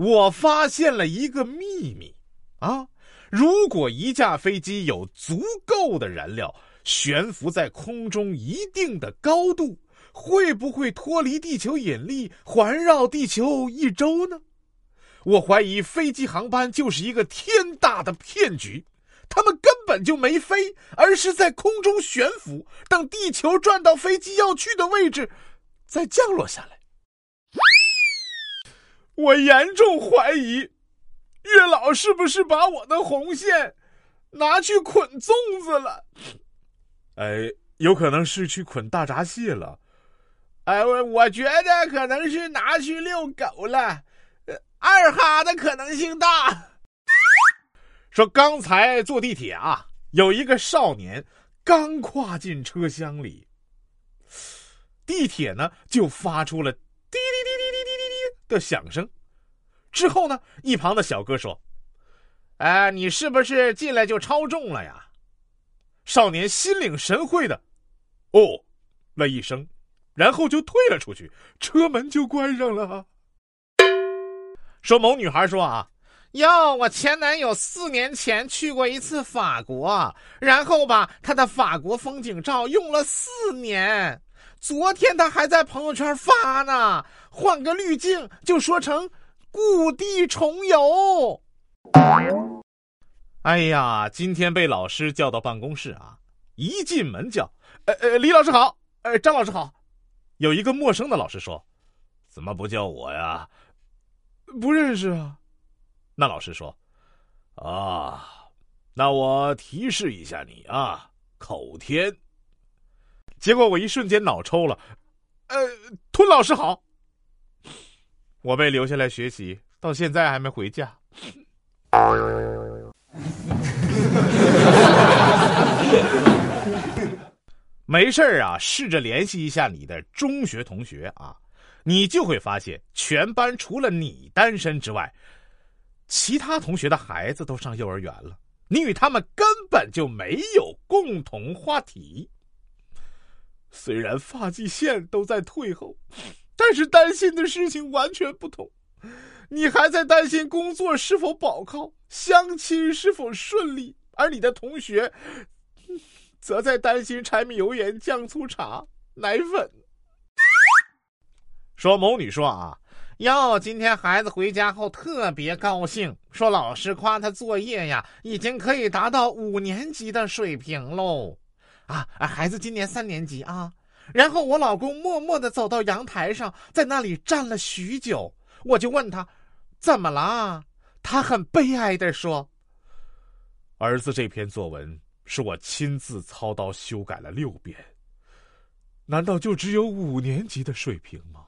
我发现了一个秘密啊！如果一架飞机有足够的燃料，悬浮在空中一定的高度，会不会脱离地球引力，环绕地球一周呢？我怀疑飞机航班就是一个天大的骗局，他们根本就没飞，而是在空中悬浮，等地球转到飞机要去的位置，再降落下来。我严重怀疑，月老是不是把我的红线拿去捆粽子了？哎，有可能是去捆大闸蟹了。哎，我我觉得可能是拿去遛狗了，二哈的可能性大。说刚才坐地铁啊，有一个少年刚跨进车厢里，地铁呢就发出了。的响声。之后呢？一旁的小哥说：“哎，你是不是进来就超重了呀？”少年心领神会的“哦”了一声，然后就退了出去，车门就关上了。说某女孩说啊：“哟，我前男友四年前去过一次法国，然后吧，他的法国风景照用了四年，昨天他还在朋友圈发呢，换个滤镜就说成。”故地重游。哎呀，今天被老师叫到办公室啊！一进门叫，呃呃，李老师好，呃，张老师好。有一个陌生的老师说：“怎么不叫我呀？”不认识啊。那老师说：“啊，那我提示一下你啊，口天。”结果我一瞬间脑抽了，呃，吞老师好。我被留下来学习，到现在还没回家。没事啊，试着联系一下你的中学同学啊，你就会发现，全班除了你单身之外，其他同学的孩子都上幼儿园了。你与他们根本就没有共同话题。虽然发际线都在退后。但是担心的事情完全不同，你还在担心工作是否保靠，相亲是否顺利，而你的同学，则在担心柴米油盐酱醋茶奶粉。说某女说啊，哟，今天孩子回家后特别高兴，说老师夸他作业呀，已经可以达到五年级的水平喽。啊，孩子今年三年级啊。然后我老公默默的走到阳台上，在那里站了许久。我就问他：“怎么了？”他很悲哀的说：“儿子这篇作文是我亲自操刀修改了六遍，难道就只有五年级的水平吗？”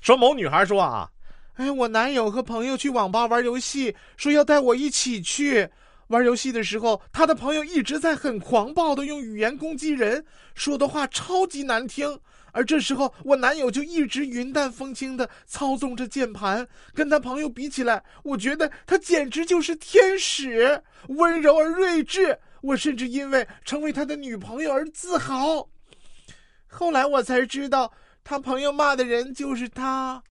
说某女孩说啊：“哎，我男友和朋友去网吧玩游戏，说要带我一起去。”玩游戏的时候，他的朋友一直在很狂暴的用语言攻击人，说的话超级难听。而这时候，我男友就一直云淡风轻的操纵着键盘，跟他朋友比起来，我觉得他简直就是天使，温柔而睿智。我甚至因为成为他的女朋友而自豪。后来我才知道，他朋友骂的人就是他。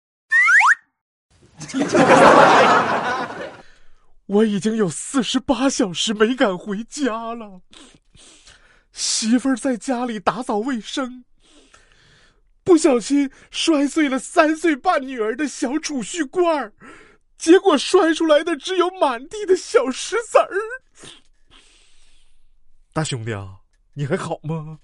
我已经有四十八小时没敢回家了。媳妇儿在家里打扫卫生，不小心摔碎了三岁半女儿的小储蓄罐结果摔出来的只有满地的小石子儿。大兄弟啊，你还好吗？